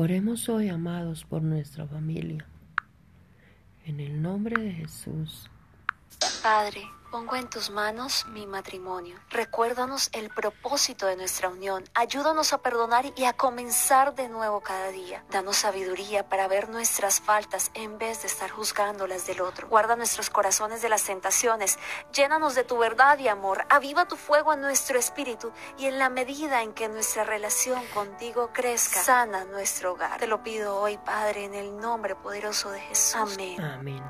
Oremos hoy, amados, por nuestra familia. En el nombre de Jesús. Padre, Pongo en tus manos mi matrimonio. Recuérdanos el propósito de nuestra unión. Ayúdanos a perdonar y a comenzar de nuevo cada día. Danos sabiduría para ver nuestras faltas en vez de estar juzgando las del otro. Guarda nuestros corazones de las tentaciones. Llénanos de tu verdad y amor. Aviva tu fuego en nuestro espíritu y en la medida en que nuestra relación contigo crezca, sana nuestro hogar. Te lo pido hoy, Padre, en el nombre poderoso de Jesús. Amén. Amén.